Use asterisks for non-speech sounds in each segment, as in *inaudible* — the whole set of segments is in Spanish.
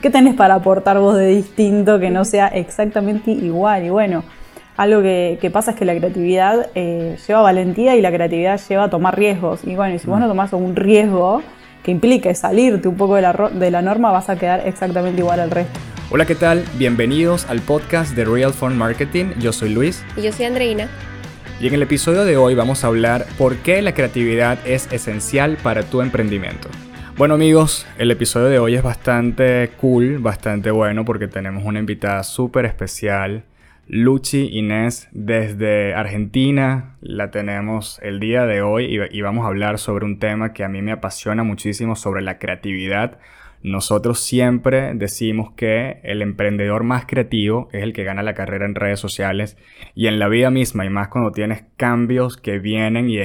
¿Qué tenés para aportar vos de distinto que no sea exactamente igual? Y bueno, algo que, pasa es que la creatividad eh, lleva valentía y la creatividad lleva a tomar riesgos. Y bueno, y si vos no tomás un riesgo que implique salirte un poco de la, de la norma, vas a quedar exactamente igual al resto. Hola, ¿qué tal? Bienvenidos al podcast de Real Fund Marketing. Yo soy Luis. Y yo soy Andreina. Y en el episodio de hoy vamos a hablar por qué la creatividad es esencial para tu emprendimiento. Bueno amigos, el episodio de hoy es bastante cool, bastante bueno porque tenemos una invitada súper especial Luchi Inés desde Argentina. La tenemos el día de hoy y, vamos a hablar sobre un tema que a mí me apasiona muchísimo, sobre la creatividad. Nosotros siempre decimos que el emprendedor más creativo es el que gana la carrera en redes sociales y en la vida misma, y más cuando tienes cambios que vienen y,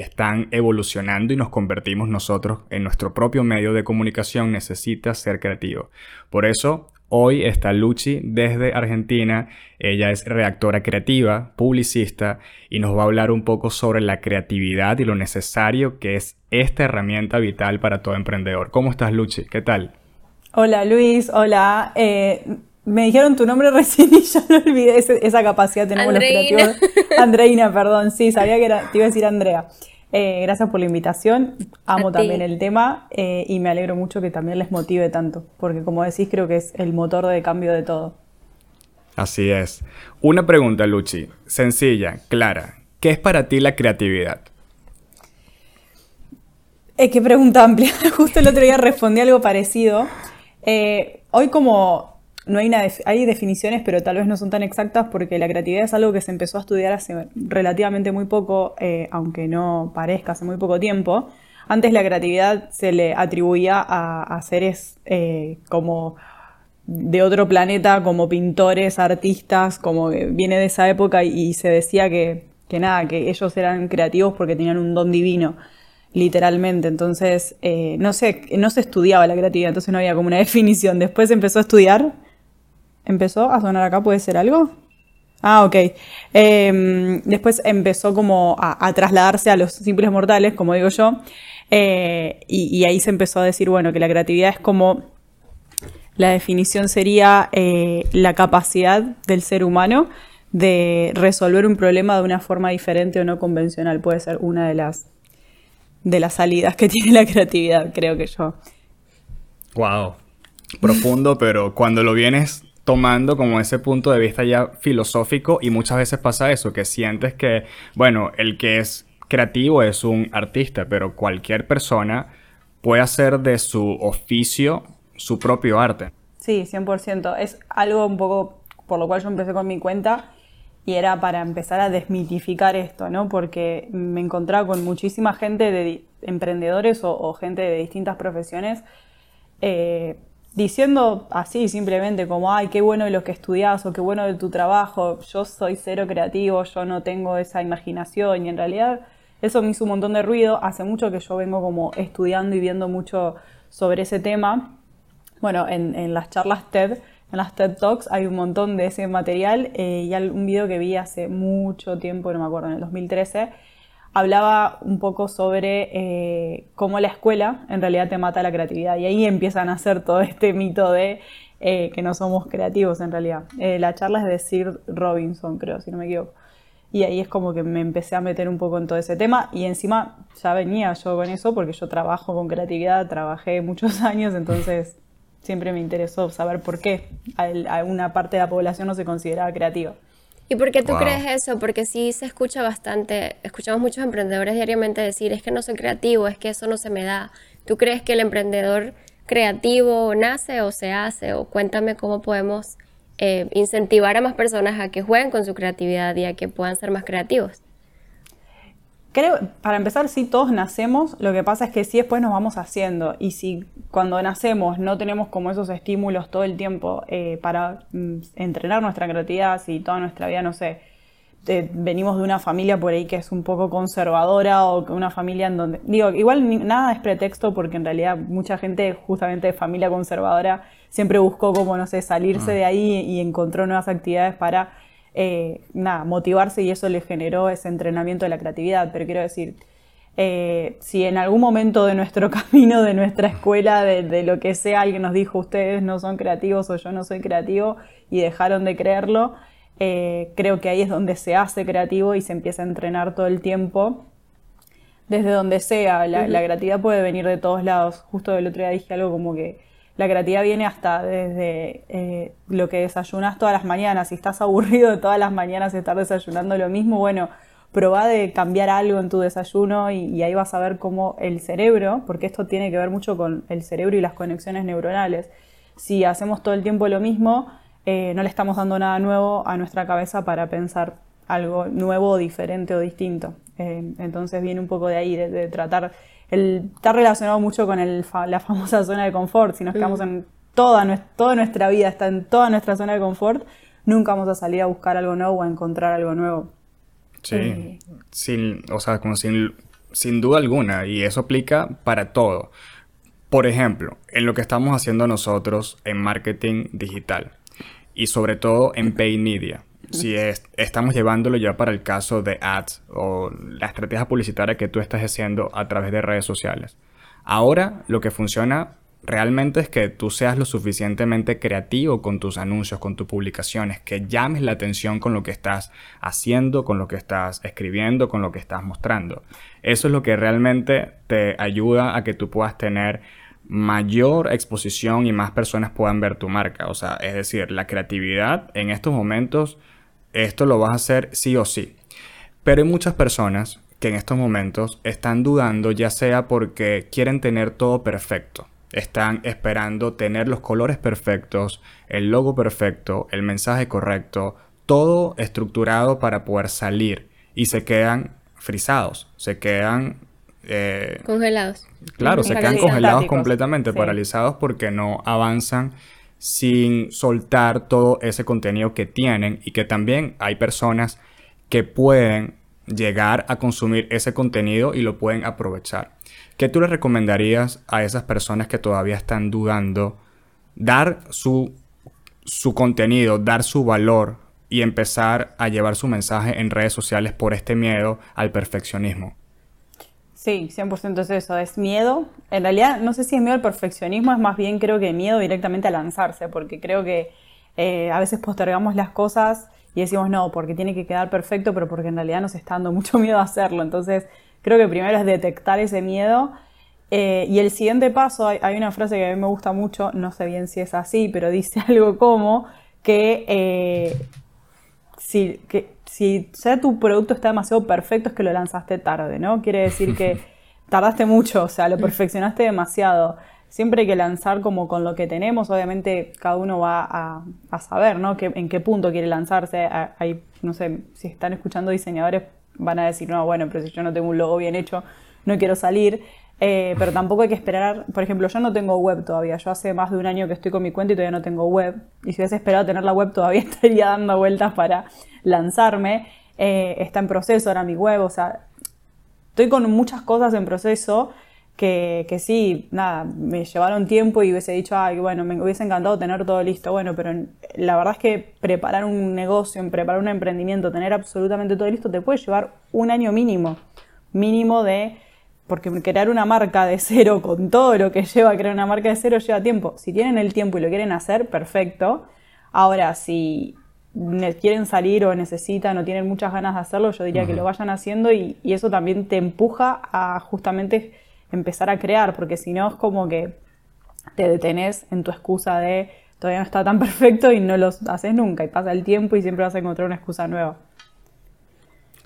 están evolucionando y nos convertimos nosotros en nuestro propio medio de comunicación, necesitas ser creativo. Por eso Hoy está Luchi desde Argentina. Ella es redactora creativa, publicista y nos va a hablar un poco sobre la creatividad y lo necesario que es esta herramienta vital para todo emprendedor. ¿Cómo estás, Luchi? ¿Qué tal? Hola, Luis. Hola. Eh, me dijeron tu nombre *laughs* recién y ya no olvidé esa capacidad tenemos los creativos. Andreina, perdón. Sí, sabía que era, te iba a decir Andrea. Eh, gracias por la invitación. Amo también el tema eh, y me alegro mucho que también les motive tanto, porque como decís, creo que es el motor de cambio de todo. Así es. Una pregunta, Luchi, sencilla, clara. ¿Qué es para ti la creatividad? Es que pregunta amplia. *laughs* Justo el otro día respondí algo parecido. Eh, hoy como no hay, una hay definiciones, pero tal vez no son tan exactas porque la creatividad es algo que se empezó a estudiar hace relativamente muy poco, eh, aunque no parezca hace muy poco tiempo. Antes la creatividad se le atribuía a, seres eh, como de otro planeta, como pintores, artistas, como viene de esa época y, se decía que, nada, que ellos eran creativos porque tenían un don divino literalmente. Entonces, eh, no sé, no se estudiaba la creatividad, entonces no había como una *laughs* definición. Después se empezó a estudiar empezó a sonar acá, ¿puede ser algo? Ah, ok. Em, después empezó como a, trasladarse a los simples mortales, como digo yo, eh, y, ahí se empezó a decir, bueno, que la creatividad es como, la definición sería eh, la capacidad del ser humano de resolver un problema de una forma diferente o no convencional. Puede ser una de las, de las salidas que *laughs* tiene la creatividad, creo que yo. Wow. Profundo, pero cuando lo vienes tomando como ese punto de vista ya filosófico y muchas veces pasa eso, que sientes que, bueno, el que es creativo es un artista, pero cualquier persona puede hacer de su oficio su propio arte. Sí, 100%. Es algo un poco por lo cual yo empecé con mi cuenta y era para empezar a desmitificar esto, ¿no? Porque me encontraba con muchísima gente de emprendedores o, gente de distintas profesiones eh, diciendo así simplemente como, ay, qué bueno de lo que estudias o qué bueno de tu trabajo, yo soy cero creativo, yo no tengo esa imaginación y en realidad eso me hizo un montón de ruido. Hace mucho que yo vengo como estudiando y viendo mucho sobre ese tema. Bueno, en, las charlas TED, en las TED Talks hay un montón de ese material eh, y un video que vi hace mucho tiempo, no me acuerdo, en el 2013 hablaba un poco sobre eh, cómo la escuela en realidad te mata la creatividad y ahí empiezan a hacer todo este mito de eh, que no somos creativos en realidad. Eh, la charla es de Sir Robinson, creo, si no me equivoco. Y ahí es como que me empecé a meter un poco en todo ese tema y encima ya venía yo con eso porque yo trabajo con creatividad, trabajé muchos *laughs* años, entonces siempre me interesó saber por qué una parte de la población no se consideraba creativa. ¿Y por qué tú crees eso? Porque sí se escucha bastante, escuchamos muchos emprendedores diariamente decir, es que no soy creativo, es que eso no se me da. ¿Tú crees que el emprendedor creativo nace o se hace? O cuéntame cómo podemos eh, incentivar a más personas a que jueguen con su creatividad y a que puedan ser más creativos. Creo, para empezar, sí, todos nacemos, lo que pasa es que sí después nos vamos haciendo. Y si cuando nacemos no tenemos como esos estímulos todo el tiempo eh, para mm, entrenar nuestra creatividad, si toda nuestra vida, no sé, venimos de una familia por ahí que es un poco conservadora o una familia en donde, digo, igual nada es pretexto porque en realidad mucha gente justamente de familia conservadora siempre buscó como, no sé, salirse mm. de ahí y encontró nuevas actividades para eh, nada, motivarse y eso le generó ese entrenamiento de la creatividad. Pero quiero decir, Eh, si en algún momento de nuestro *laughs* camino, de nuestra escuela, de, lo que sea, alguien nos dijo ustedes no son creativos o yo no soy creativo y dejaron de creerlo, eh, creo que ahí es donde se hace creativo y se empieza a entrenar todo el tiempo. Desde donde sea, la, creatividad puede venir de todos lados. Justo el otro día dije algo como que la creatividad viene hasta desde eh, lo que desayunas todas las mañanas. Si estás aburrido de *laughs* todas las mañanas estar desayunando lo mismo, bueno, probá de cambiar algo en tu desayuno y, ahí vas a ver cómo el cerebro, porque esto tiene que ver mucho con el cerebro y las conexiones neuronales, si hacemos todo el tiempo lo mismo, eh, no le estamos dando nada nuevo a nuestra cabeza para pensar algo nuevo, diferente o distinto. Eh, entonces viene un poco de ahí, de, tratar, el, está relacionado mucho con la famosa zona de confort, si nos quedamos en toda, toda nuestra vida, está en toda nuestra zona de confort, nunca vamos a salir a buscar algo nuevo o a encontrar algo nuevo. Sí, eh, sin, o sea, como sin, sin duda alguna, y eso aplica para todo. Por ejemplo, en lo que estamos haciendo nosotros en marketing digital y sobre todo en paid media. Si estamos llevándolo ya para el caso de ads o la estrategia publicitaria que tú estás haciendo a través de redes sociales. Ahora lo que funciona realmente es que tú seas lo suficientemente creativo con tus anuncios, con tus publicaciones, que llames la atención con lo que estás haciendo, con lo que estás escribiendo, con lo que estás mostrando. Eso es lo que realmente te ayuda a que tú puedas tener mayor exposición y más personas puedan ver tu marca. O sea, es decir, la creatividad en estos momentos, esto lo vas a hacer sí o sí. Pero hay muchas personas que en estos momentos están dudando ya sea porque quieren tener todo perfecto. Están esperando tener los colores perfectos, el logo perfecto, el mensaje correcto, todo estructurado para poder salir. Y se quedan frisados, se quedan... Eh, congelados. Claro, se quedan congelados completamente, paralizados porque no avanzan sin soltar todo ese contenido que tienen y que también hay personas que pueden llegar a consumir ese contenido y lo pueden aprovechar. ¿Qué tú le recomendarías a esas personas que todavía están dudando dar su, su contenido, dar su valor y empezar a llevar su mensaje en redes sociales por este miedo al perfeccionismo? Sí, 100% es eso, es miedo. En realidad, no sé si es miedo al perfeccionismo, es más bien creo que miedo directamente a lanzarse, porque creo que eh, a veces postergamos las cosas y decimos no, porque tiene que quedar perfecto, pero porque en realidad nos está dando *laughs* mucho miedo a hacerlo. Entonces, Creo que primero es detectar ese miedo. Eh, y el siguiente paso, hay, una frase que a mí me gusta mucho, no sé bien si es así, pero dice *laughs* algo como que, eh, si, que si ya tu producto está demasiado perfecto es que lo lanzaste tarde, ¿no? Quiere decir que *laughs* tardaste mucho, o sea, lo perfeccionaste demasiado. Siempre hay que lanzar como con lo que tenemos, obviamente cada uno va a, saber, ¿no? Que, en qué punto quiere lanzarse. Hay, no sé, si están escuchando diseñadores van a decir, no, bueno, pero si yo no tengo un logo bien hecho, no quiero salir. Eh, pero tampoco hay que esperar, por ejemplo, yo no tengo web todavía, yo hace más de un año que estoy con mi cuenta y todavía no tengo web, y si hubiese esperado tener la web todavía *laughs* estaría dando vueltas para lanzarme, eh, está en proceso ahora mi web, o sea, estoy con muchas cosas en proceso que, que, sí, nada, me llevaron tiempo y hubiese dicho, ay, bueno, me hubiese encantado tener todo listo. Bueno, pero la verdad es que preparar un negocio, preparar un emprendimiento, tener absolutamente todo listo, te puede llevar un año mínimo. Mínimo de. Porque crear una marca de cero con todo lo que lleva crear una marca de cero lleva tiempo. Si tienen el tiempo y lo quieren hacer, perfecto. Ahora, si quieren salir o necesitan o tienen muchas ganas de hacerlo, yo diría que lo vayan haciendo y, y eso también te empuja a justamente empezar a crear, porque si no es como que te detenés en tu excusa de todavía no está tan *laughs* perfecto y no lo haces nunca y pasa el tiempo y siempre vas a encontrar una excusa nueva.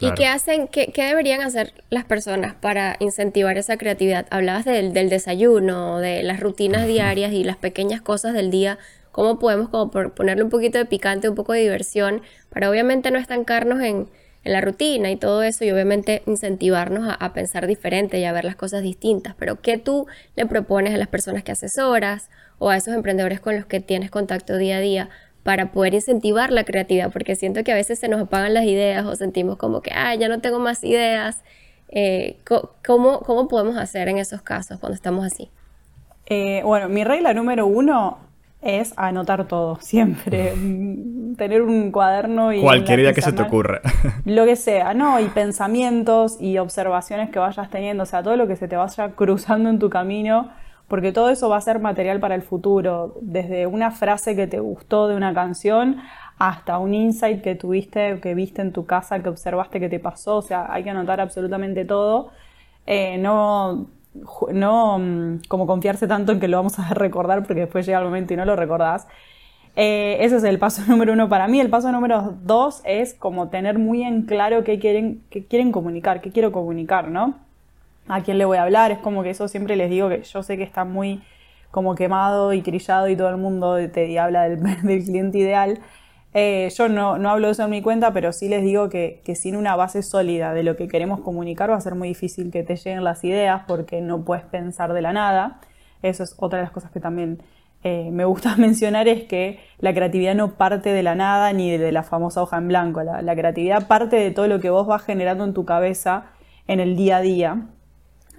¿Y qué hacen, qué, deberían hacer las personas para incentivar esa creatividad? Hablabas del, del desayuno, de las rutinas diarias y las pequeñas cosas del día. ¿Cómo podemos como ponerle un poquito de picante, un poco de diversión, para obviamente no estancarnos en, en la rutina y todo eso y obviamente incentivarnos a, pensar diferente y a ver las cosas distintas. Pero ¿qué tú le propones a las personas que asesoras o a esos emprendedores con los que tienes contacto día a día para poder incentivar la creatividad? Porque siento que a veces se nos apagan las ideas o sentimos como que, ah, ya no tengo más ideas. Eh, ¿cómo, ¿Cómo podemos hacer en esos casos cuando estamos así? Eh, bueno, mi regla número uno es anotar todo, *laughs* siempre. tener un cuaderno y... Cualquier idea que se te ocurra. *laughs* Lo que sea, ¿no? Y pensamientos y observaciones que vayas teniendo, o sea, todo lo que se te vaya cruzando en tu camino, porque todo eso va a ser material para el futuro, desde una frase que te gustó de una canción hasta un insight que tuviste, que viste en tu casa, que observaste que te pasó, o sea, hay que anotar absolutamente todo. Eh, no, no mm, como confiarse tanto en que lo vamos a *laughs* recordar porque después llega el momento y no lo recordás. Eh, ese es el paso *laughs* número uno para mí. El paso número dos es como tener muy en claro qué quieren, qué quieren comunicar, qué quiero comunicar, ¿no? A quién le voy a hablar. Es como que eso siempre les digo que yo sé que está muy como quemado y trillado y todo el mundo te habla *laughs* del, cliente ideal. Eh, yo no, hablo de eso en mi cuenta, pero sí les digo que, sin una base sólida de lo que queremos comunicar va a ser muy difícil que te lleguen las ideas porque no puedes pensar de la nada. Eso es otra de las cosas que también eh, me gusta *laughs* mencionar, es que la creatividad no parte de la nada ni de la famosa hoja en blanco. La, creatividad parte de todo lo que vos vas generando en tu cabeza en el día a día.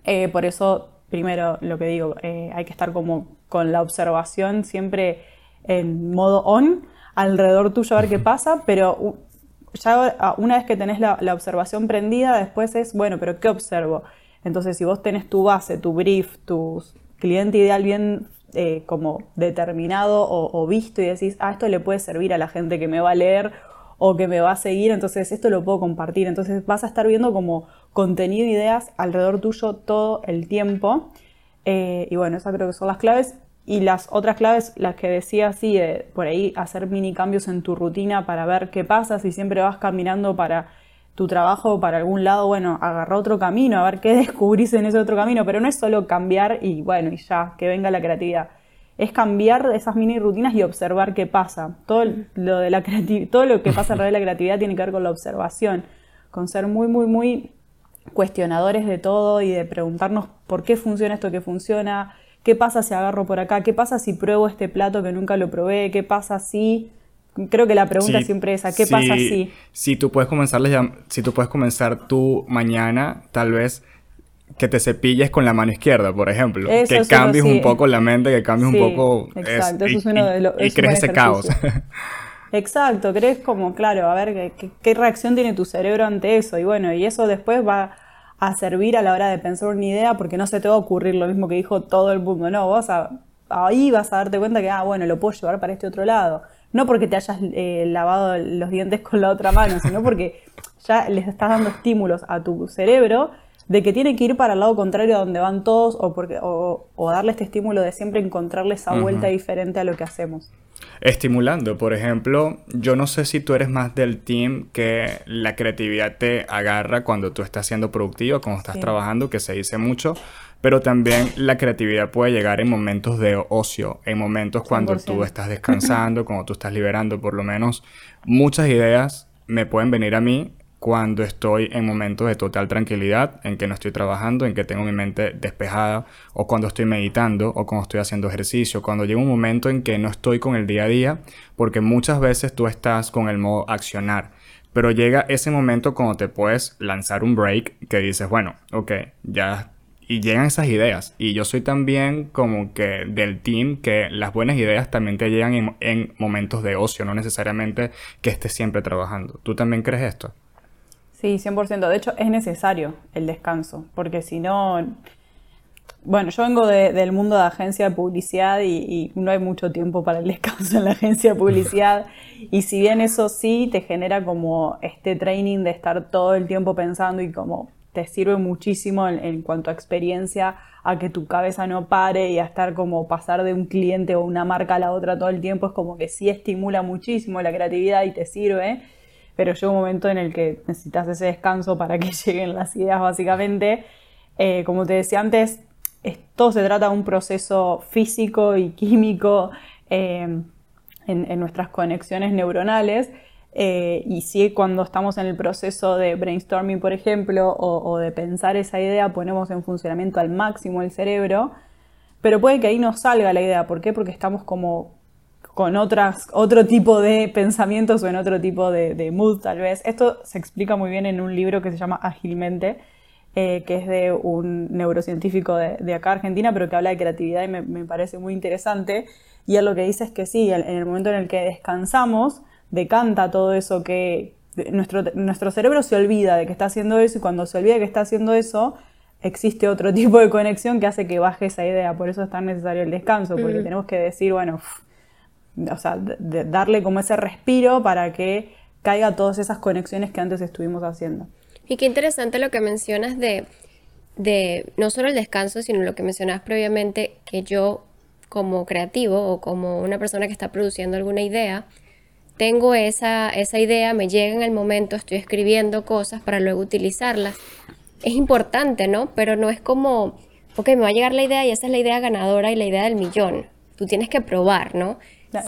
Eh, por eso, primero, lo que digo, hay que estar como con la observación siempre en modo on alrededor tuyo a ver qué *laughs* pasa, pero ya una vez que tenés la, observación prendida, después es, bueno, pero ¿qué observo? Entonces, si vos tenés tu base, tu brief, tu cliente ideal bien eh, como determinado o, visto y decís, ah, esto le puede servir a la gente que me va a leer o que me va a seguir, entonces esto lo puedo compartir. Entonces vas a estar viendo como contenido e ideas alrededor tuyo todo el tiempo. Eh, y bueno, esas creo que son las claves. Y las otras claves, las que decía así, de por ahí hacer mini cambios en tu rutina para ver qué pasa, si siempre vas caminando para tu trabajo para algún lado, bueno, agarra otro camino, a ver qué *laughs* descubrís en ese otro camino, pero no es solo cambiar y bueno, y ya, que venga la creatividad. Es cambiar esas mini rutinas y observar qué pasa. Todo lo, de la todo lo que pasa alrededor de la creatividad tiene que ver con la observación, con ser muy, muy, muy cuestionadores de todo y de preguntarnos por qué funciona esto que funciona, ¿Qué pasa si agarro por acá? ¿Qué pasa si pruebo este plato que nunca lo probé? ¿Qué pasa si creo que la pregunta siempre es esa, ¿qué pasa si? Si tú puedes comenzar, si tú puedes comenzar tu mañana, tal vez que te cepilles con la mano izquierda, por ejemplo. que cambies un poco la mente, que cambies un poco... Exacto, eso es uno de los... Y, crees ese caos. *laughs* exacto, crees como, claro, a ver, ¿qué, ¿qué reacción tiene tu cerebro ante eso? Y bueno, y eso después va a servir a la hora de pensar una idea porque no se te va a ocurrir lo mismo que dijo todo el mundo. No, vos ahí vas a darte cuenta que, ah, bueno, lo puedo llevar para este otro lado. No porque te hayas eh, lavado los dientes con la otra mano, sino porque ya les estás dando estímulos a tu cerebro de que tiene que ir para el lado contrario a donde van todos o, porque, o, darle este estímulo de siempre encontrarle esa vuelta diferente a lo que hacemos. Estimulando, por ejemplo, yo no sé si tú eres más del team que la creatividad te agarra cuando tú estás siendo productivo, cuando estás trabajando, que se dice mucho, pero también la creatividad puede llegar en momentos de ocio, en momentos cuando tú estás descansando, cuando tú estás liberando, por lo menos muchas ideas me pueden venir a mí cuando estoy en momentos de total tranquilidad, en que no estoy trabajando, en que tengo mi mente despejada, o cuando estoy meditando, o cuando estoy haciendo ejercicio, cuando llega un momento en que no estoy con el día a día, porque muchas veces tú estás con el modo accionar, pero llega ese momento cuando te puedes lanzar un break que dices, bueno, ok, ya... Y llegan esas ideas. Y yo soy también como que del team que las buenas ideas también te llegan en, en momentos de ocio, no necesariamente que estés siempre trabajando. ¿Tú también crees esto? Sí, 100%. De hecho, es necesario el descanso, porque si no... Bueno, yo vengo del mundo de agencia de publicidad y, no hay mucho tiempo para el descanso en la agencia de publicidad. *laughs* Y si bien eso sí te genera como este training de estar todo el tiempo pensando y como te sirve muchísimo en, en, cuanto a experiencia a que tu cabeza no pare y a estar como pasar de un cliente o una marca a la otra todo el tiempo, es como que sí estimula muchísimo la creatividad y te sirve pero llega un momento en el que necesitas ese descanso para que *laughs* lleguen las ideas básicamente. Eh, como te decía antes, esto se trata de un proceso físico y químico eh, en, nuestras conexiones neuronales. Eh, y si cuando estamos en el proceso de brainstorming, por ejemplo, o, de pensar esa idea, ponemos en funcionamiento al máximo el cerebro, pero puede que ahí no salga la idea. ¿Por qué? Porque estamos como con otras, otro tipo de pensamientos o en otro tipo de, mood tal vez. Esto se explica muy bien en un libro que se llama Ágilmente, eh, que es de un neurocientífico de, acá Argentina, pero que habla de creatividad y me, parece muy interesante. Y él lo que dice es que sí, en el momento en el que descansamos, decanta todo eso que nuestro, nuestro cerebro se olvida de que está haciendo eso y cuando se olvida que está haciendo eso, existe otro *laughs* tipo de conexión que hace que baje esa idea. Por eso es tan necesario el descanso, porque tenemos que decir, bueno, o sea, darle como ese respiro para que caiga todas esas conexiones que antes estuvimos haciendo. Y qué interesante lo que mencionas de, de no solo el descanso, sino lo que mencionabas previamente, que yo como creativo o como una persona que está produciendo alguna idea, tengo esa, esa idea, me llega en el momento, estoy escribiendo cosas para luego utilizarlas. Es importante, ¿no? Pero no es como, ok, me va a llegar la idea y esa es la idea ganadora y la idea del millón. Tú tienes que probar, ¿no?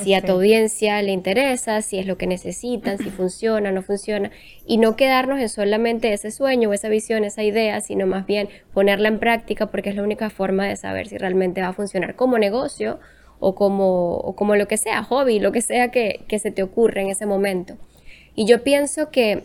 Si a tu audiencia le interesa, si es lo que necesitan, si *clears throat* funciona, no funciona, y no quedarnos en solamente ese sueño o esa visión, esa idea, sino más bien ponerla en práctica porque es la única forma de saber si realmente va a funcionar como negocio o como, como lo que sea, hobby, lo que sea que, se te ocurre en ese momento. Y yo pienso que,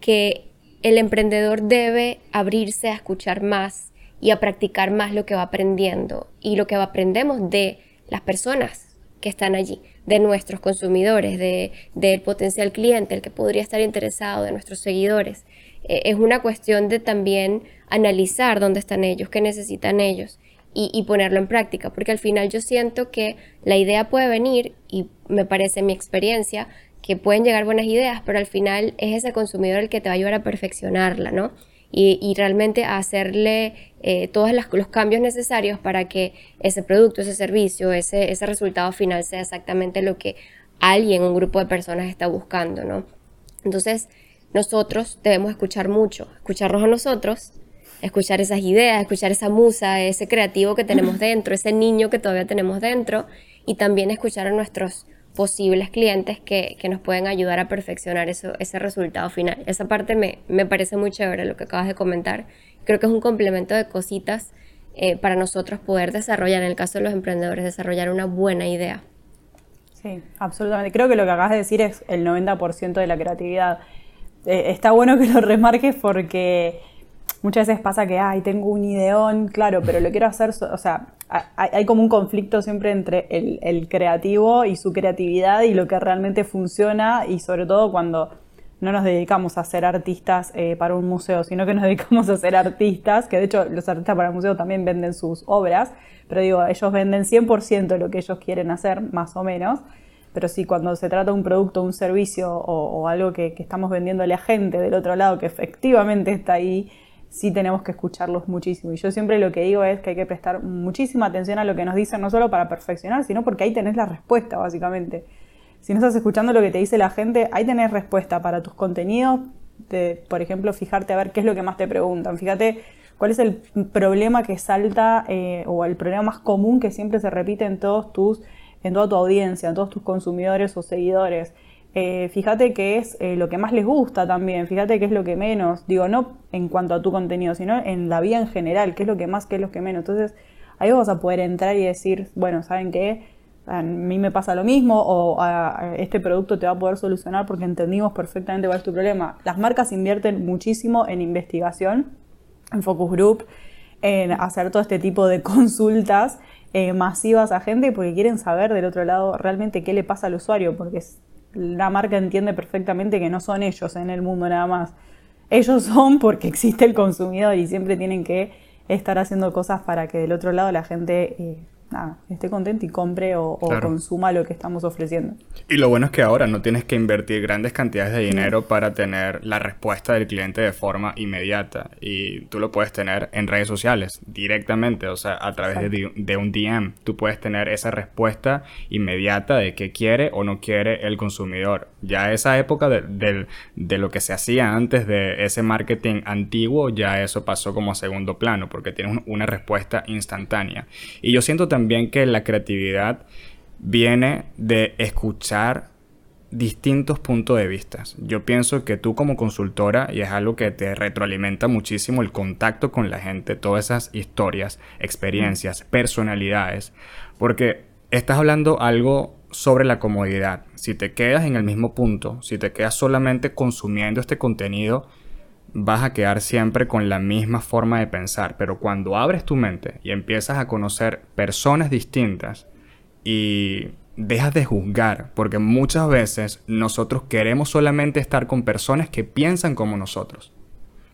que el emprendedor debe abrirse a escuchar más y a practicar más lo que va aprendiendo y lo que aprendemos de las personas que están allí, de nuestros consumidores, de, del potencial cliente, el que podría estar interesado, de nuestros seguidores. Eh, es una cuestión de también analizar dónde están ellos, qué necesitan ellos y, y, ponerlo en práctica, porque al final yo siento que la idea puede venir y me parece mi experiencia que pueden llegar buenas ideas, pero al final es ese consumidor el que te va a ayudar a perfeccionarla, ¿no? Y, realmente hacerle eh, todos los cambios necesarios para que ese producto, ese servicio, ese, ese resultado final sea exactamente lo que alguien, un grupo de personas está buscando, ¿no? Entonces, nosotros debemos escuchar mucho, escucharnos a nosotros, escuchar esas ideas, escuchar esa musa, ese creativo que tenemos *clears throat* dentro, ese niño que todavía tenemos dentro, y también escuchar a nuestros posibles clientes que, nos pueden ayudar a perfeccionar eso, ese resultado final. Esa parte me, me, parece muy chévere lo que acabas de comentar. Creo que es un complemento de cositas eh, para nosotros poder desarrollar, en el caso de los emprendedores, desarrollar una buena idea. Sí, absolutamente. Creo que lo que acabas de decir es el 90% de la creatividad. Eh, está bueno que lo remarques porque muchas veces pasa que, ay, tengo un ideón, claro, pero lo quiero hacer, o sea, hay, como un conflicto siempre entre el, creativo y su creatividad y lo que realmente funciona y sobre todo cuando no nos dedicamos a ser artistas eh, para un museo, sino que nos *laughs* dedicamos a ser artistas, que de hecho los artistas para el museo también venden sus obras, pero digo, ellos venden 100% lo que ellos quieren hacer, más o menos, pero sí, cuando se trata de un producto, un servicio o, algo que, que estamos vendiéndole a gente del otro lado que efectivamente está ahí, sí tenemos que escucharlos muchísimo. Y yo siempre lo que digo es que hay que prestar muchísima atención a lo que nos dicen, no solo para perfeccionar, sino porque ahí tenés la respuesta, básicamente. Si no estás escuchando lo que te dice la gente, ahí tenés respuesta para tus contenidos. De, por ejemplo, fijarte a ver qué es lo que más te preguntan. Fíjate cuál es el problema que salta eh, o el problema más común que siempre se repite en todos tus, en toda tu audiencia, en todos tus consumidores o seguidores. Eh, fíjate qué es eh, lo que más les gusta también, fíjate qué es lo que menos, digo, no en cuanto a tu contenido, sino en la vida en general, qué es lo que más, qué es lo que menos. Entonces, ahí vas a poder entrar y decir, bueno, ¿saben qué? A mí me pasa lo mismo o a, este producto te va a poder solucionar porque entendimos perfectamente cuál es tu problema. Las marcas invierten muchísimo en investigación, en focus group, en hacer todo este tipo de consultas eh, masivas a gente porque quieren saber del otro lado realmente qué le pasa al usuario, porque es, la marca entiende perfectamente que no son ellos en el mundo nada más. Ellos *laughs* son porque existe el consumidor y siempre tienen que estar haciendo cosas para que del otro lado la gente eh, nada, esté contento y compre o, consuma lo que estamos ofreciendo. Y lo bueno es que ahora no tienes que invertir grandes cantidades de dinero para tener la respuesta del cliente de forma inmediata. Y tú lo puedes tener en redes sociales directamente, o sea, a través de, un DM. Tú puedes tener esa respuesta inmediata de qué quiere o no quiere el consumidor. Ya esa época de, de lo que se hacía antes de ese marketing antiguo, ya eso pasó como a segundo plano, porque tienes una respuesta instantánea. Y yo siento también que la creatividad viene de escuchar distintos puntos de vista. Yo pienso que tú como consultora, y es algo que te retroalimenta muchísimo el contacto con la gente, todas esas historias, experiencias, personalidades, porque estás hablando algo sobre la comodidad. Si te quedas en el mismo punto, si te quedas solamente consumiendo este contenido, vas a quedar siempre con la misma forma de pensar, pero cuando abres tu mente y empiezas a conocer personas distintas y dejas de juzgar, porque muchas veces nosotros queremos solamente estar con personas que piensan como nosotros,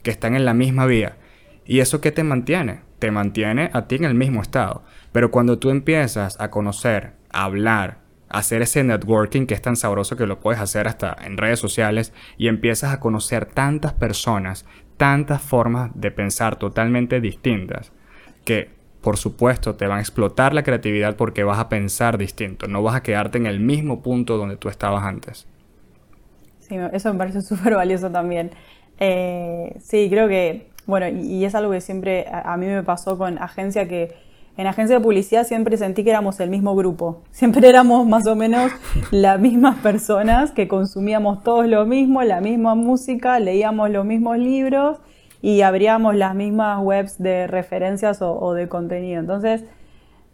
que están en la misma vía. ¿Y eso qué te mantiene? Te mantiene a ti en el mismo estado. Pero cuando tú empiezas a conocer, a hablar, hacer ese networking que es tan sabroso que lo puedes hacer hasta en redes sociales y empiezas a conocer tantas personas, tantas formas de pensar totalmente distintas, que por supuesto, te van a explotar la creatividad porque vas a pensar distinto, no vas a quedarte en el mismo punto donde tú estabas antes. Sí, eso me parece *laughs* súper valioso también. Eh, sí, creo que, bueno, y, es algo que siempre a, mí me pasó con agencia que en agencia de publicidad siempre sentí que éramos el mismo grupo. Siempre éramos más o menos *laughs* las mismas personas que consumíamos todos lo mismo, la misma música, leíamos los mismos libros y abríamos las mismas webs de referencias o, de contenido. Entonces,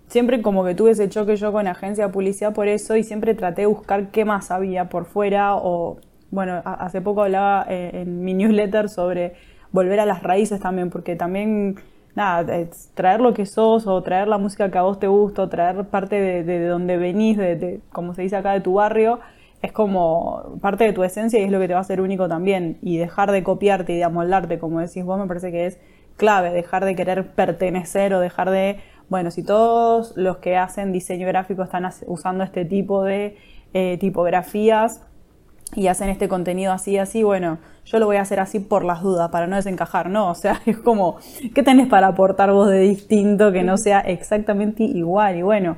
siempre como que tuve ese choque yo con agencia de publicidad por eso y siempre traté de buscar qué más había por fuera o, bueno, hace poco hablaba eh, en mi newsletter sobre volver a las raíces también, porque también, nada, traer lo que sos o traer la música que a vos te gusta o traer parte de, de donde venís, de, de, como se dice acá, de tu barrio, es como parte de tu esencia y es lo que te va a hacer único también. Y dejar de copiarte y de amoldarte, como decís vos, me parece que es clave, dejar de querer pertenecer o dejar de, bueno, si todos los que hacen diseño gráfico están usando este tipo de eh, tipografías y hacen este contenido así, así, bueno, yo lo voy a hacer así por las dudas, para no desencajar, ¿no? O sea, *laughs* es como, ¿qué tenés para aportar vos de distinto que no sea exactamente igual? Y bueno,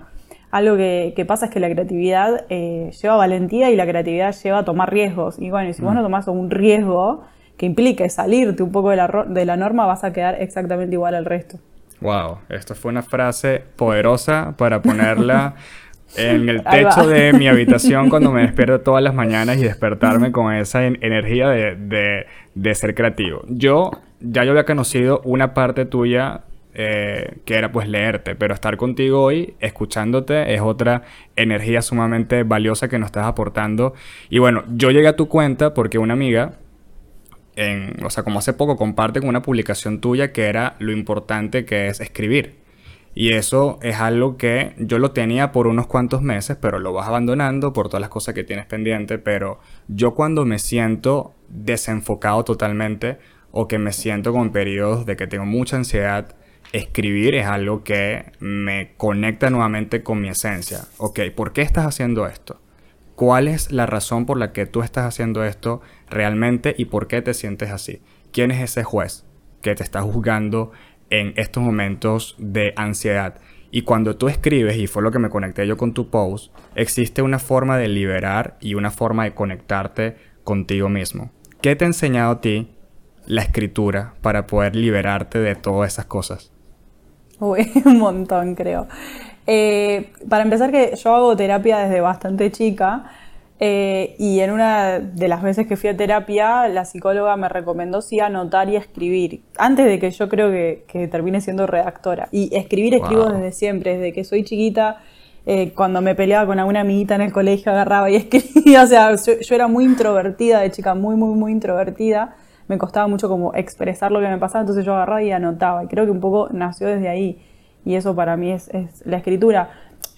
algo que, pasa es que la creatividad eh, lleva valentía y la creatividad lleva a tomar riesgos. Y bueno, si vos no mm. tomás un riesgo que implique salirte un poco de la, de la norma, vas a quedar exactamente igual al resto. Wow, esto fue una frase poderosa para ponerla *laughs* en el *laughs* techo de mi habitación cuando me *laughs* despierto todas las mañanas y despertarme con esa energía de, de, ser creativo. Yo ya yo había conocido una parte tuya eh, que era pues leerte, pero estar contigo hoy, escuchándote, es otra energía sumamente valiosa que nos estás aportando. Y bueno, yo llegué a tu cuenta porque una amiga, en, o sea, como hace poco, comparte con una publicación tuya que era lo importante que es escribir. Y eso es algo que yo lo tenía por unos cuantos meses, pero lo vas abandonando por todas las cosas que tienes pendiente. Pero yo cuando me siento desenfocado totalmente o que me siento con periodos de que tengo mucha ansiedad, escribir es algo que me conecta nuevamente con mi esencia. Ok, ¿por qué estás haciendo esto? ¿Cuál es la razón por la que tú estás haciendo esto realmente y por qué te sientes así? ¿Quién es ese juez que te está juzgando en estos momentos de ansiedad? Y cuando tú escribes, y fue lo que me conecté yo con tu post, existe una forma de liberar y una forma de conectarte contigo mismo. ¿Qué te ha enseñado a ti la escritura para poder liberarte de todas esas cosas? Uy, *laughs* un montón creo. Eh, para empezar que yo hago terapia desde bastante chica eh, y en una de las veces que fui a terapia la psicóloga me recomendó sí anotar y escribir, antes de que yo creo que, termine siendo redactora. Y escribir escribo desde siempre, desde que soy chiquita. Eh, cuando me peleaba con alguna amiguita en el colegio agarraba y *laughs* escribía, o sea, yo era muy introvertida de chica, muy, muy, muy introvertida me costaba mucho como expresar lo que me pasaba, entonces yo agarraba y anotaba. Y creo que un poco nació desde ahí. Y eso para mí es, la escritura.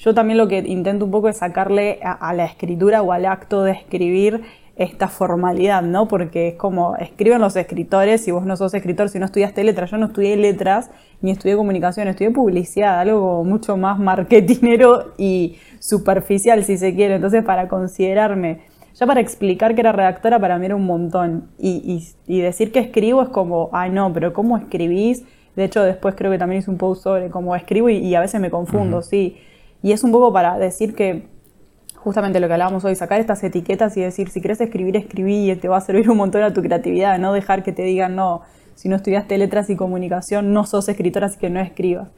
Yo también lo que intento un poco es sacarle a, la escritura o al acto de escribir esta formalidad, ¿no? Porque es como escriben los escritores, si vos no sos escritor, si no estudiaste letras, yo no estudié letras ni estudié comunicación, estudié publicidad, algo mucho más marketinero y superficial si se quiere. Entonces, para considerarme ya para explicar que era redactora para mí era un montón. Y, decir que escribo es como, ay no, pero ¿cómo escribís? De hecho, después creo que también hice un post sobre cómo escribo y, a veces me confundo, sí. Y es un poco para decir que, justamente lo que hablábamos hoy, sacar estas etiquetas y decir, si quieres escribir, escribí y te va a servir un montón a tu creatividad, no dejar que te digan, no, si no estudiaste letras y comunicación, no sos escritora, así que no escribas.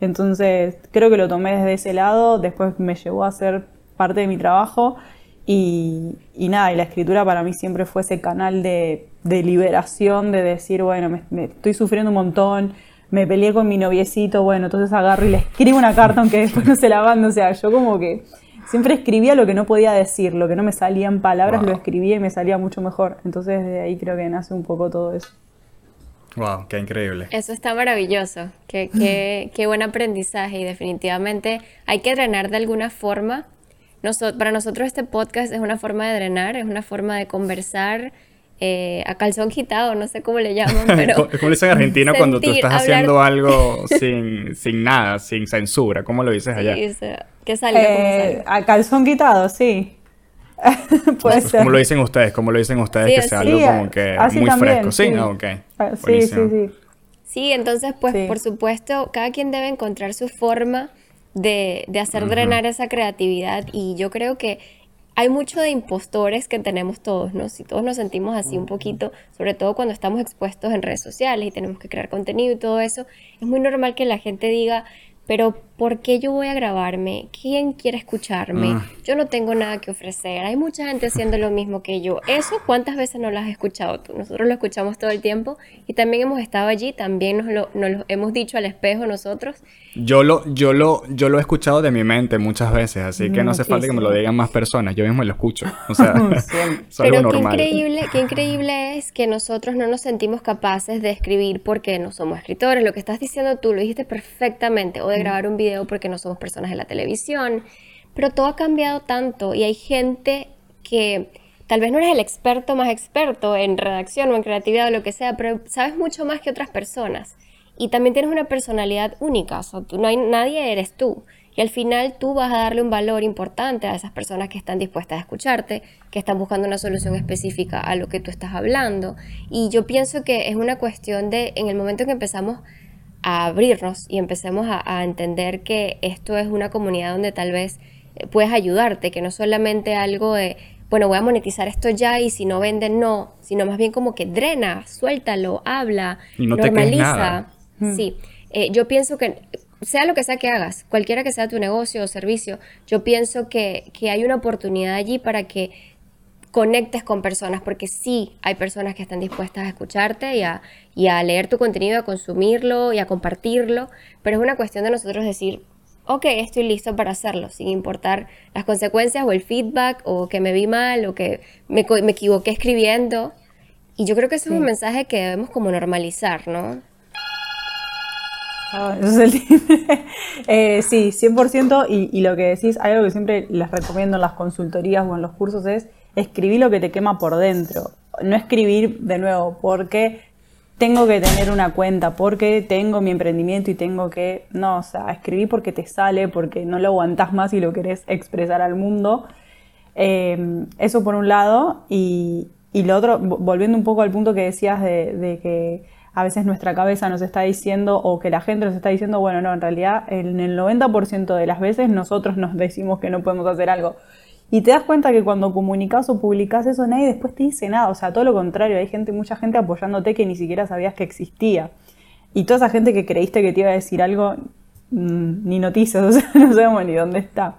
Entonces, creo que lo tomé desde ese lado, después me llevó a ser parte de mi trabajo y, nada, y la escritura para mí siempre fue ese canal de, liberación, de decir, bueno, me, estoy sufriendo un montón, me peleé con mi noviecito, bueno, entonces agarro y le escribo una carta aunque después no se la mando, o sea, yo como que siempre escribía lo que no podía decir, lo que no me salía en palabras, lo escribía y me salía mucho mejor, entonces de ahí creo que nace un poco todo eso. Wow, qué increíble. Eso está maravilloso, qué, qué buen aprendizaje y definitivamente hay que drenar de alguna forma para nosotros este podcast es una forma de drenar, es una forma de conversar. Eh, a calzón quitado, no sé cómo le *laughs* llaman, pero... ¿Cómo le dicen en Argentina *laughs* cuando tú estás haciendo algo *laughs* sin, sin nada, sin censura? ¿Cómo lo dices allá? Sí, que salga, eh, A calzón quitado, sí. Puede ser. ¿Cómo lo dicen ustedes? ¿Cómo lo dicen ustedes? que sea algo como que muy fresco. Sí, sí. ok. Ah, sí, sí, sí. Sí, entonces, pues, por supuesto, cada quien debe encontrar su forma de, hacer drenar esa creatividad y yo creo que hay mucho de impostores que tenemos todos, ¿no? Si todos nos sentimos así un poquito, sobre todo cuando estamos expuestos en redes sociales y tenemos que crear contenido y todo eso, es muy normal que la gente diga, pero ¿por qué yo voy a grabarme? ¿Quién quiere escucharme? Ah. Yo no tengo nada que ofrecer. Hay mucha gente haciendo lo mismo que yo. Eso, ¿cuántas veces no lo has escuchado tú? Nosotros lo escuchamos todo el tiempo y también hemos estado allí, también nos lo, nos lo hemos dicho al espejo nosotros yo lo, yo lo, yo lo he escuchado de mi mente muchas veces, así que no hace falta que me lo digan más personas, yo mismo lo escucho. O sea, *laughs* *laughs* es Pero normal. Qué increíble, qué increíble es que nosotros no nos sentimos capaces de escribir porque no somos escritores. Lo que estás diciendo tú lo dijiste perfectamente, o de grabar un video porque no somos personas de la televisión. Pero todo ha cambiado tanto y hay gente que tal vez no eres el experto más experto en redacción o en creatividad o lo que sea, pero sabes mucho más que otras personas y también tienes una personalidad única, o tú, no hay, nadie eres tú. Y al final tú vas a darle un valor importante a esas personas que están dispuestas a escucharte, que están buscando una solución específica a lo que tú estás hablando. Y yo pienso que es una cuestión de, en el momento en que empezamos a abrirnos y empecemos a, entender que esto es una comunidad donde tal vez eh, puedes ayudarte, que no solamente algo de, bueno, voy a monetizar esto ya y si no venden, no, sino más bien como que drena, suéltalo, habla, normaliza. Sí, eh, yo pienso que sea lo que sea que hagas, cualquiera que sea tu negocio o servicio, yo pienso que, hay una oportunidad allí para que conectes con personas, porque sí hay personas que están dispuestas a escucharte y a, y a leer tu contenido, a consumirlo y a compartirlo, pero es una cuestión de nosotros decir, ok, estoy listo para hacerlo, sin importar las consecuencias o el feedback o que me vi mal o que me, me equivoqué escribiendo. Y yo creo que ese es un mensaje que debemos como normalizar, ¿no? Ah, eso es el *laughs* eh, sí, 100%. Y, y, lo que decís, algo que siempre les recomiendo en las consultorías o en los cursos es escribir lo que te quema por dentro. No escribir de nuevo porque tengo que tener una cuenta, porque tengo mi emprendimiento y tengo que. No, o sea, escribir porque te sale, porque no lo aguantás más y lo querés expresar al mundo. Eh, eso por un lado. Y, y, lo otro, volviendo un poco al punto que decías de que a veces nuestra cabeza nos está diciendo o que la gente nos está diciendo, bueno, no, en realidad en el 90% de las veces nosotros nos decimos que no podemos hacer algo. Y te das cuenta que cuando comunicas o publicas eso, nadie después te dice nada. O sea, todo lo contrario, hay gente, mucha gente apoyándote que ni siquiera sabías que existía. Y toda esa gente que creíste que te iba a decir algo, mm, ni noticias, *laughs* o sea, no sabemos ni dónde está.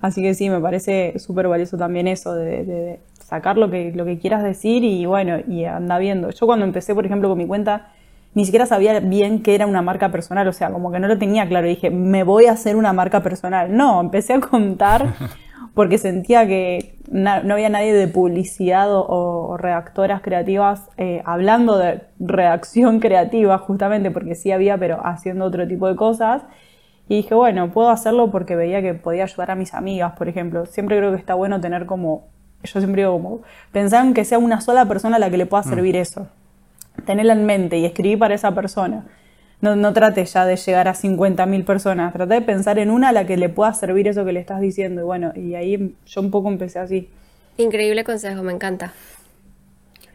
Así que sí, me parece súper valioso también eso de, sacar lo que, lo que quieras decir y bueno, y anda viendo. Yo cuando empecé, por ejemplo, con mi cuenta, ni siquiera sabía bien qué era una marca personal, o sea, como que no lo tenía claro. Dije, me voy a hacer una marca personal. No, empecé a contar *laughs* porque sentía que no había nadie de publicidad o, redactoras creativas eh, hablando de redacción creativa, justamente porque sí había, pero haciendo otro tipo de cosas. Y dije, bueno, puedo hacerlo porque veía que podía ayudar a mis amigas, por ejemplo. Siempre creo que está bueno tener como yo siempre digo como, pensar en que sea una sola persona a la que le pueda mm. servir eso. Tenerla en mente y escribir para esa persona. No, no trate ya de llegar a 50.000 personas, trate de pensar en una a la que le pueda servir eso que le estás diciendo. Y bueno, y ahí yo un poco empecé así. Increíble consejo, me encanta.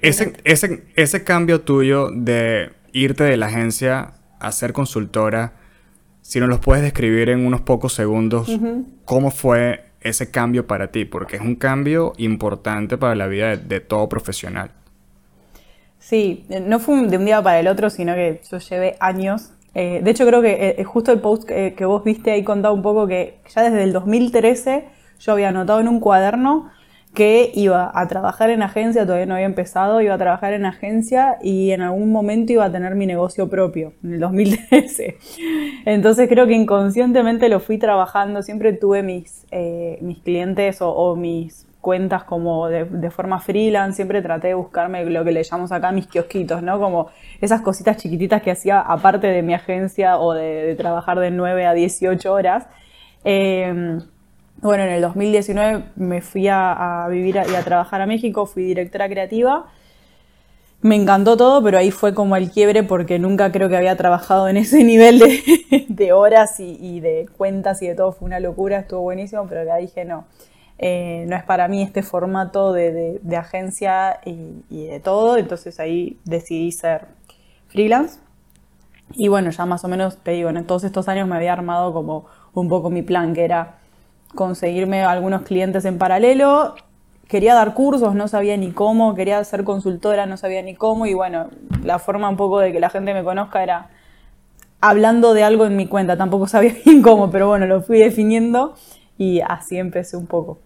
ese, Ese, ese cambio tuyo de irte de la agencia a ser consultora, si nos los puedes describir en unos pocos segundos, ¿cómo fue ese cambio para ti? Porque es un cambio importante para la vida de, todo profesional. Sí, no fue de un día para el otro, sino que yo llevé años. Eh, de hecho, creo que eh, justo el post que, que, vos viste ahí contaba un poco que ya desde el 2013 yo había anotado en un cuaderno que iba a trabajar en agencia, todavía no había empezado, iba a trabajar en agencia y en algún momento iba a tener mi negocio propio, en el 2013. Entonces creo que inconscientemente lo fui trabajando, siempre tuve mis, eh, mis clientes o, mis cuentas como de, forma freelance, siempre traté de buscarme lo que le llamamos acá mis kiosquitos, ¿no? Como esas cositas chiquititas que hacía aparte de mi agencia o de, trabajar de 9 a 18 horas. Eh, Bueno, en el 2019 me fui a, vivir y a trabajar a México, fui directora creativa. Me encantó todo, pero ahí fue como el quiebre porque nunca creo que había trabajado en ese *laughs* nivel de, horas y, de cuentas y de todo. Fue una locura, estuvo buenísimo, pero ya dije no. Eh, no es para mí este formato de, agencia y, y, de todo, entonces ahí decidí ser freelance. Y bueno, ya más o menos te digo, en todos estos años me había armado como un poco mi plan, que era conseguirme algunos clientes en paralelo. Quería dar cursos, no sabía ni cómo, quería ser consultora, no sabía ni cómo, y bueno, la forma un poco de que la gente me conozca era hablando de algo en mi cuenta, tampoco sabía *laughs* bien cómo, pero bueno, lo fui definiendo y así empecé un poco.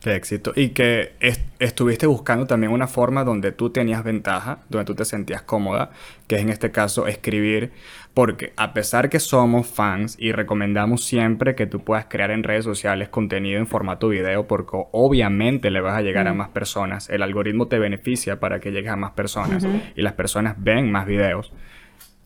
Qué éxito. Y que estuviste buscando también una forma donde tú tenías ventaja, donde tú te sentías cómoda, que es en este caso escribir, porque a pesar que somos fans y recomendamos siempre que tú puedas crear en redes sociales contenido en formato video, porque obviamente le vas a llegar a más personas, el algoritmo te beneficia para que llegues a más personas y las personas ven más videos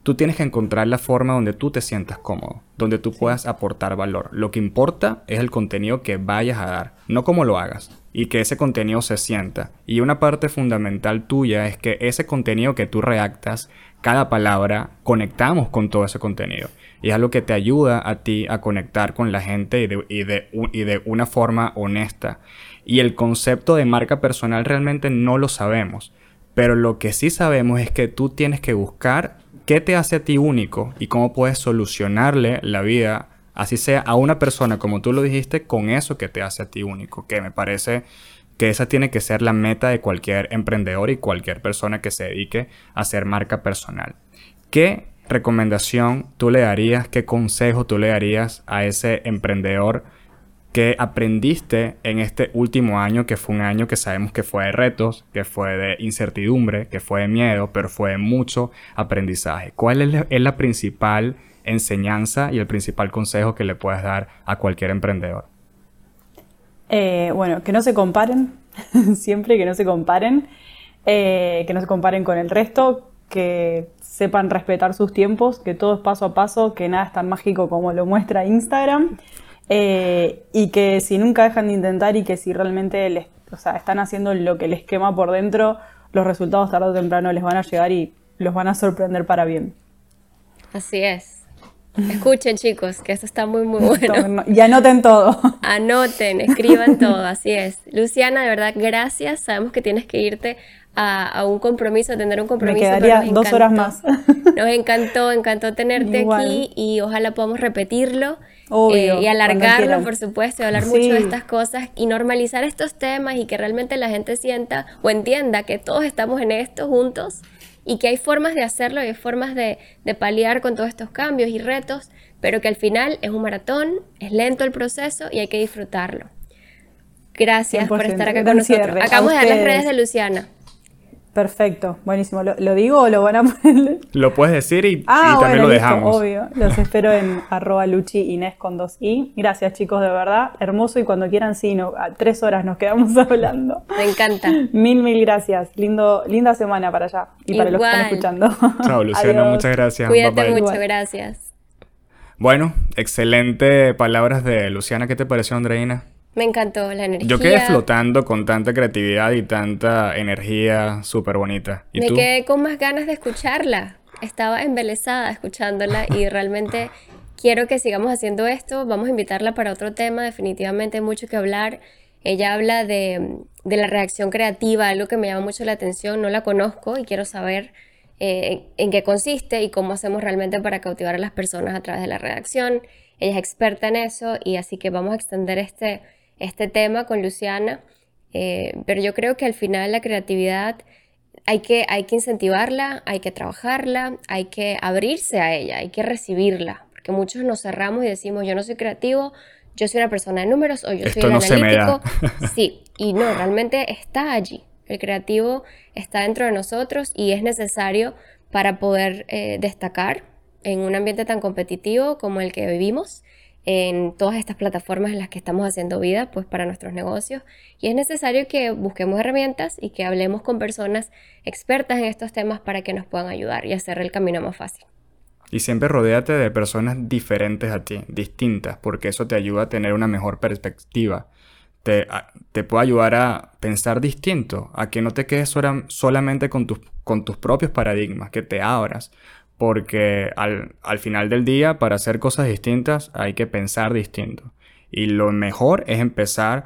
tú tienes que encontrar la forma donde tú te sientas cómodo, donde tú puedas aportar valor. Lo que importa es el contenido que vayas a dar, no cómo lo hagas, y que ese contenido se sienta. Y una parte fundamental tuya es que ese contenido que tú reactas, cada palabra, conectamos con todo ese contenido. Y es algo que te ayuda a ti a conectar con la gente y de, y de, y de una forma honesta. Y el concepto de marca personal realmente no lo sabemos. Pero lo que sí sabemos es que tú tienes que buscar qué te hace a ti único y cómo puedes solucionarle la vida, así sea a una persona, como tú lo dijiste, con eso que te hace a ti único, que me parece que esa tiene que ser la meta de cualquier emprendedor y cualquier persona que se dedique a hacer marca personal. ¿Qué recomendación tú le darías, qué consejo tú le darías a ese emprendedor ¿Qué aprendiste en este último año, que fue un año que sabemos que fue de retos, que fue de incertidumbre, que fue de miedo, pero fue de mucho aprendizaje? ¿Cuál es la, principal enseñanza y el principal consejo que le puedes dar a cualquier emprendedor? Eh, bueno, que no se comparen, *laughs* siempre que no se comparen, eh, que no se comparen con el resto, que sepan respetar sus tiempos, que todo es paso a paso, que nada es tan mágico como lo muestra Instagram eh, y que si nunca dejan de intentar y que si realmente les, o sea, están haciendo lo que les quema por dentro, los resultados tarde o temprano les van a llegar y los van a sorprender para bien. Así es. Escuchen chicos, que esto está muy muy bueno. Y anoten todo. *laughs* Anoten, escriban todo, así es. Luciana, de verdad, gracias. Sabemos que tienes que irte a, un compromiso, a tener un compromiso. Me quedaría dos horas más. *laughs* Nos encantó, encantó tenerte aquí y ojalá podamos repetirlo. Eh, y alargarlo, por supuesto, y hablar mucho de estas cosas y normalizar estos temas y que realmente la gente sienta o entienda que todos estamos en esto juntos y que hay formas de hacerlo y hay formas de, de paliar con todos estos cambios y retos, pero que al final es un maratón, es lento el proceso y hay que disfrutarlo. Gracias por estar acá con nosotros. Acabamos de dar las redes de Luciana. Perfecto, buenísimo. ¿Lo, digo o lo van a *laughs* poner? Lo puedes decir y, ah, también lo dejamos. obvio. Los espero en *laughs* arroba luchi Inés con dos i. Gracias chicos, de verdad. Hermoso y cuando quieran, sí, no, a tres horas nos quedamos *laughs* hablando. Me encanta. Mil, mil gracias. Lindo, linda semana para allá y para los que están escuchando. Chao, Luciano. Muchas gracias. Cuídate mucho, gracias. Bueno, excelente palabras de Luciana. ¿Qué te pareció, Andreina? Me encantó la energía. Yo quedé flotando con tanta creatividad y tanta energía súper bonita. Me quedé con más ganas de escucharla. Estaba embelesada escuchándola y *laughs* realmente quiero que sigamos haciendo esto. Vamos a invitarla para otro tema. Definitivamente hay mucho que hablar. Ella habla de, la reacción creativa, algo que me llama mucho la atención. No la conozco y quiero saber eh, en qué consiste y cómo hacemos realmente para cautivar a las personas a través de la redacción. Ella es experta en eso y así que vamos a extender este este tema con Luciana, eh, pero yo creo que al final la creatividad hay que, hay que incentivarla, hay que trabajarla, hay que abrirse a ella, hay que recibirla, porque muchos nos cerramos y decimos yo no soy creativo, yo soy una persona de números o yo soy un analítico. *laughs* Sí, y no, realmente está allí. El creativo está dentro de nosotros y es necesario para poder eh, destacar en un ambiente tan competitivo como el que vivimos en todas estas plataformas en las que estamos haciendo vida pues para nuestros negocios y es necesario que busquemos herramientas y que hablemos con personas expertas en estos temas para que nos puedan ayudar y hacer el camino más fácil. Y siempre rodéate de personas diferentes a ti, distintas, porque eso te ayuda a tener una mejor perspectiva. Te, te puede ayudar a pensar distinto, a que no te quedes solamente con tus, con tus propios paradigmas, que te abras. Porque al, al final del día, para hacer cosas distintas, hay que pensar distinto. Y lo mejor es empezar,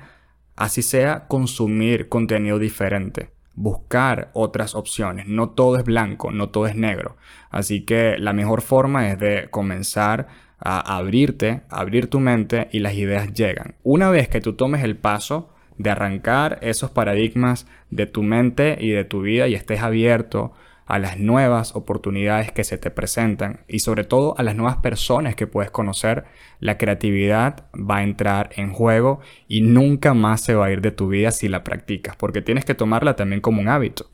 así sea, consumir contenido diferente buscar otras opciones. No todo es blanco, no todo es negro. Así que la mejor forma es de comenzar a abrirte, abrir tu mente y las ideas llegan. Una vez que tú tomes el paso de arrancar esos paradigmas de tu mente y de tu vida y estés abierto a las nuevas oportunidades que se te presentan y sobre todo a las nuevas personas que puedes conocer, la creatividad va a entrar en juego y nunca más se va a ir de tu vida si la practicas, porque tienes que tomarla también como un hábito.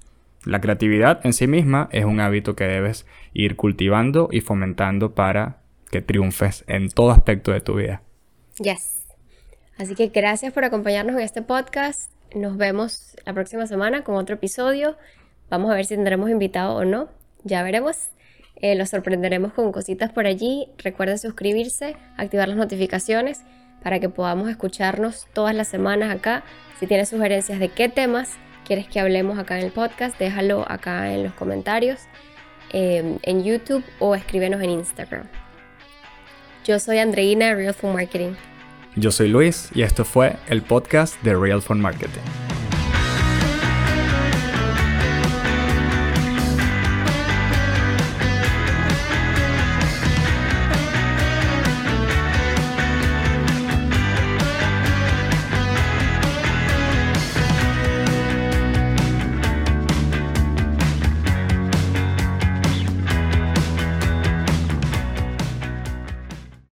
La creatividad en sí misma es un hábito que debes ir cultivando y fomentando para que triunfes en todo aspecto de tu vida. Yes. Así que gracias por acompañarnos en este podcast. Nos vemos la próxima semana con otro episodio. Vamos a ver si tendremos invitado o no. Ya veremos. Eh, los sorprenderemos con cositas por allí. Recuerden suscribirse, activar las notificaciones para que podamos escucharnos todas las semanas acá. Si tienes sugerencias de qué temas quieres que hablemos acá en el podcast, déjalo acá en los comentarios em, en YouTube o escríbenos en Instagram. Yo soy Andreina de Real Phone Marketing. Yo soy Luis y esto fue el podcast de Real Phone Marketing.